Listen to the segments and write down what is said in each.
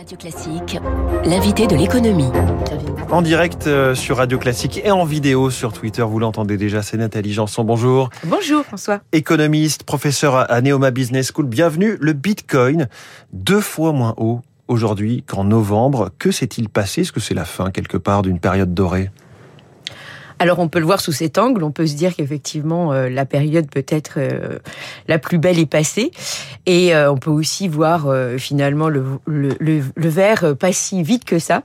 Radio Classique, l'invité de l'économie. En direct euh, sur Radio Classique et en vidéo sur Twitter, vous l'entendez déjà, c'est Nathalie Janson. Bonjour. Bonjour François. Économiste, professeur à Neoma Business School. Bienvenue. Le Bitcoin, deux fois moins haut aujourd'hui qu'en novembre. Que s'est-il passé? Est-ce que c'est la fin quelque part d'une période dorée? Alors on peut le voir sous cet angle, on peut se dire qu'effectivement euh, la période peut-être euh, la plus belle est passée, et euh, on peut aussi voir finalement le, le, le, verre pas si vite que ça.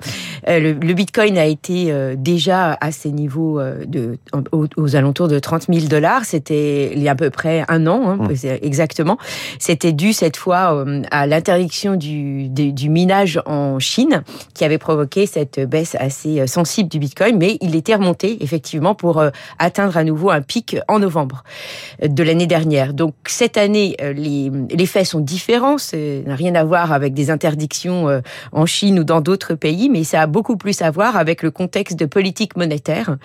Le, Bitcoin a été déjà à ces niveaux de aux, alentours de 30 000 dollars. C'était il y a à peu près un an, hein, mmh. exactement. C'était dû cette fois à l'interdiction du, du minage en Chine qui avait provoqué cette baisse assez sensible du Bitcoin, mais il était remonté effectivement effectivement pour euh, atteindre à nouveau un pic en novembre euh, de l'année dernière. Donc cette année, euh, les, les faits sont différents. Ça n'a rien à voir avec des interdictions en Chine ou dans d'autres pays, mais ça a beaucoup plus à voir avec le contexte de politique monétaire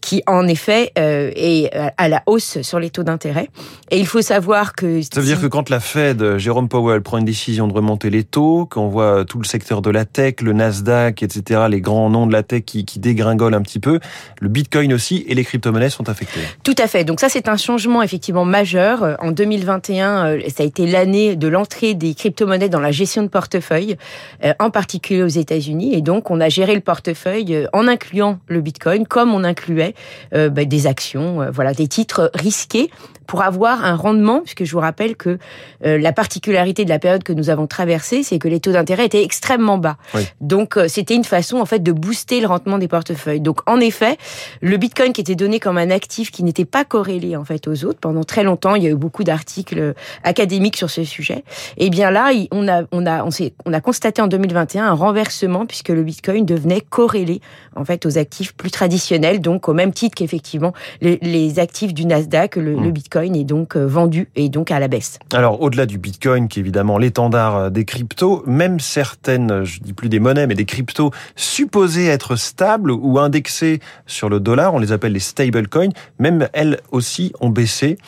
qui, en effet, est à la hausse sur les taux d'intérêt. Et il faut savoir que... Ça veut dire que quand la Fed, Jérôme Powell, prend une décision de remonter les taux, qu'on voit tout le secteur de la tech, le Nasdaq, etc., les grands noms de la tech qui, qui dégringolent un petit peu, le Bitcoin aussi et les crypto-monnaies sont affectées. Tout à fait. Donc ça, c'est un changement effectivement majeur. Euh, en 2021, euh, ça a été l'année de l'entrée des crypto-monnaies dans la gestion de portefeuille, euh, en particulier aux États-Unis. Et donc, on a géré le portefeuille en incluant le Bitcoin, comme on incluait bah, des actions, voilà, des titres risqués pour avoir un rendement, puisque je vous rappelle que la particularité de la période que nous avons traversée, c'est que les taux d'intérêt étaient extrêmement bas. Donc, c'était une façon en fait de booster le rendement des portefeuilles. Donc, en effet, le Bitcoin qui était donné comme un actif qui n'était pas corrélé en fait aux autres pendant très longtemps, il y a eu beaucoup d'articles académiques sur ce sujet. Et bien là, on a on a on, on a constaté en 2021 un renversement puisque le Bitcoin devenait corrélé en fait aux actifs plus traditionnels, donc au même titre qu'effectivement les, actifs du Nasdaq, le, le, hmm. Bitcoin est donc euh, vendu et donc à la baisse. Alors au-delà du Bitcoin qui est évidemment l'étendard euh, des cryptos, même certaines, je dis plus des monnaies mais des cryptos supposées être stables ou indexées sur le dollar, on les appelle les stablecoins, même elles aussi ont baissé.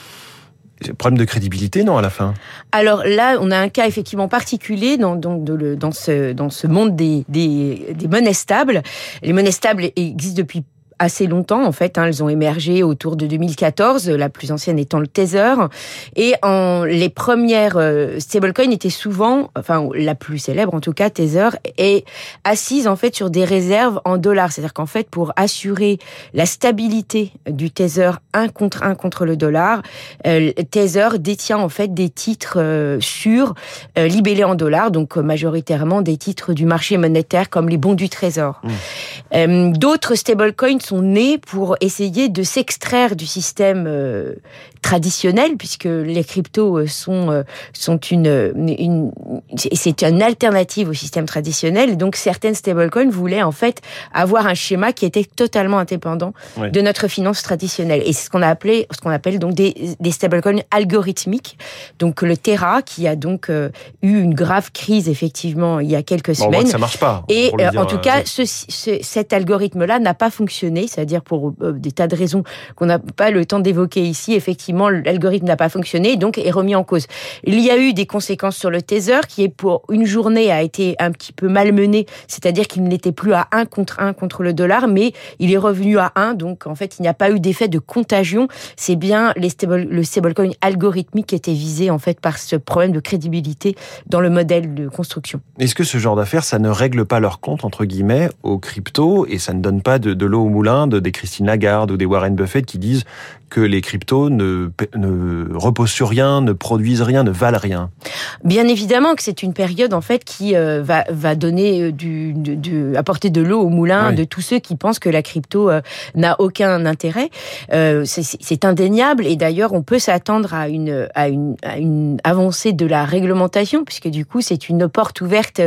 Problème de crédibilité, non, à la fin? Alors là, on a un cas effectivement particulier dans, dans, dans, ce, dans ce monde des, des, des monnaies stables. Les monnaies stables existent depuis assez longtemps en fait. Hein, elles ont émergé autour de 2014, la plus ancienne étant le Tether. Et en, les premières euh, stablecoins étaient souvent, enfin la plus célèbre en tout cas, Tether, est assise en fait sur des réserves en dollars. C'est-à-dire qu'en fait pour assurer la stabilité du Tether un contre un contre le dollar, euh, Tether détient en fait des titres euh, sûrs euh, libellés en dollars, donc majoritairement des titres du marché monétaire comme les bons du Trésor. Mmh. Euh, d'autres stablecoins sont nés pour essayer de s'extraire du système euh, traditionnel, puisque les cryptos euh, sont euh, sont une, une c'est une alternative au système traditionnel. Donc certaines stablecoins voulaient en fait avoir un schéma qui était totalement indépendant de notre finance traditionnelle. Et c'est ce qu'on a appelé, ce qu'on appelle donc des, des stablecoins algorithmiques. Donc le Terra qui a donc eu une grave crise effectivement il y a quelques bon, semaines. ça marche pas. Et en tout cas, ce, ce, cet algorithme-là n'a pas fonctionné, c'est-à-dire pour euh, des tas de raisons qu'on n'a pas le temps d'évoquer ici. Effectivement, l'algorithme n'a pas fonctionné, donc est remis en cause. Il y a eu des conséquences sur le Tether, qui pour une journée a été un petit peu malmené, c'est-à-dire qu'il n'était plus à 1 contre 1 contre le dollar, mais il est revenu à 1, donc en fait, il n'y a pas eu d'effet de contagion. C'est bien le stablecoin algorithmique qui était visé en fait par ce problème de crédibilité dans le modèle de construction. Est-ce que ce genre d'affaires, ça ne règle pas leur compte entre guillemets aux cryptos et ça ne donne pas de, l'eau au moulin? De des Christine Lagarde ou des Warren Buffett qui disent que les cryptos ne, ne reposent sur rien, ne produisent rien, ne valent rien. Bien évidemment que c'est une période en fait qui euh, va, va donner euh, du, du, apporter de l'eau au moulin de tous ceux qui pensent que la crypto euh, n'a aucun intérêt. Euh, c'est indéniable et d'ailleurs on peut s'attendre à une, à, une, à une avancée de la réglementation puisque du coup c'est une porte ouverte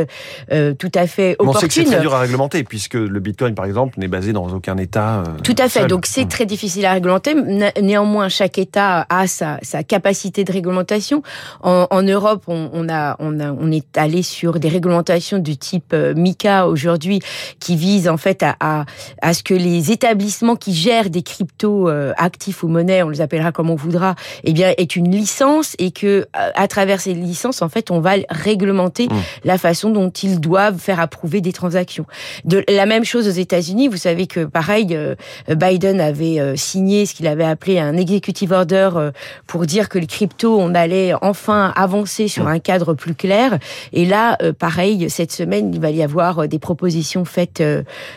tout à fait opportune. On sait que c'est très dur à réglementer puisque le Bitcoin par exemple n'est basé dans aucun État. tout à fait. Donc c'est très difficile à réglementer néanmoins, chaque État a sa, sa capacité de réglementation. En, en Europe, on, on, a, on, a, on est allé sur des réglementations du type euh, MICA aujourd'hui, qui visent en fait à, à, à, ce que les établissements qui gèrent des crypto euh, actifs ou monnaies, on les appellera comme on voudra, eh bien, est une licence et que à travers ces licences, en fait, on va réglementer mmh. la façon dont ils doivent faire approuver des transactions. De la même chose aux États-Unis, vous savez que pareil, euh, Biden avait euh, signé ce qu'il avait appelé un executive order euh, pour dire que les cryptos, on allait enfin avancer sur un cadre plus clair. Et là, pareil, cette semaine, il va y avoir des propositions faites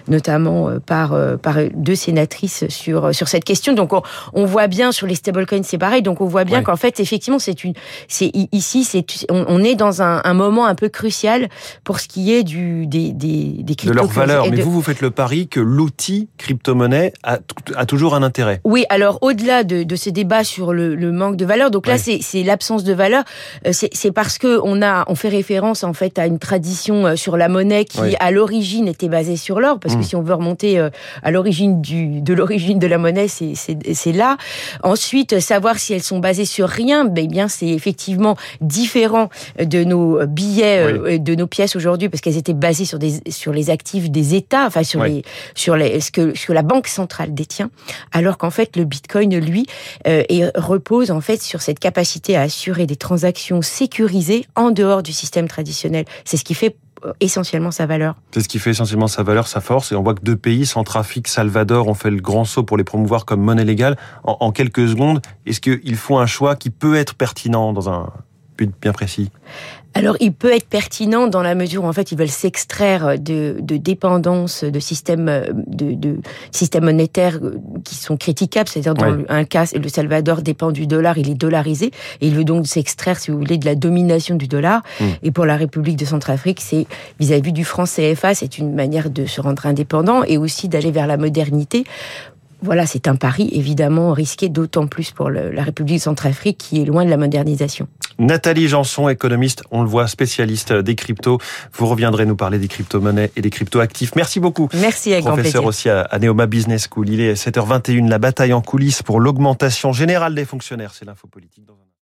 notamment par par deux sénatrices sur sur cette question. Donc on, on voit bien sur les stablecoins, c'est pareil. Donc on voit bien qu'en fait, effectivement, c'est une c'est ici, c'est on, on, est dans un, un, moment un peu crucial pour ce qui est du des des, des cryptos. De leur valeur. Mais vous, vous faites le pari que l'outil crypto-monnaie a, a, toujours un intérêt. Oui, alors au-delà de, de, ces débats sur le, le, manque de valeur, donc là c'est l'absence de valeur, euh, c'est parce que on a on fait référence en fait à une tradition euh, sur la monnaie qui à l'origine était basée sur l'or, parce que mmh. si on veut remonter euh, à l'origine du de l'origine de la monnaie, c'est là. Ensuite, savoir si elles sont basées sur rien, ben bien c'est effectivement différent de nos billets, de nos pièces aujourd'hui, parce qu'elles étaient basées sur des sur les actifs des États, enfin sur les sur les ce que ce que la banque centrale détient, alors qu'en fait le Bitcoin lui euh, et repose en fait sur cette capacité à assurer des transactions sécurisées en dehors du système traditionnel. C'est ce qui fait euh, essentiellement sa valeur. C'est ce qui fait essentiellement sa valeur, sa force. Et on voit que deux pays, Centrafrique, Salvador, ont fait le grand saut pour les promouvoir comme monnaie légale. En, en quelques secondes, est-ce qu'ils font un choix qui peut être pertinent dans un but bien précis? Alors, il peut être pertinent dans la mesure où en fait ils veulent s'extraire de, de dépendance de systèmes de, de systèmes monétaires qui sont critiquables. C'est-à-dire dans un cas, le Salvador dépend du dollar, il est dollarisé et il veut donc s'extraire, si vous voulez, de la domination du dollar. Hmm. Et pour la République de Centrafrique, c'est vis-à-vis du franc CFA, c'est une manière de se rendre indépendant et aussi d'aller vers la modernité voilà, c'est un pari évidemment risqué, d'autant plus pour la République centrafrique qui est loin de la modernisation. Nathalie Janson, économiste, on le voit, spécialiste des cryptos. Vous reviendrez nous parler des crypto-monnaies et des crypto-actifs. Merci beaucoup. Merci, avec Professeur aussi à, à Neoma Business School. Il est 7h21, la bataille en coulisses pour l'augmentation générale des fonctionnaires. C'est l'info politique dans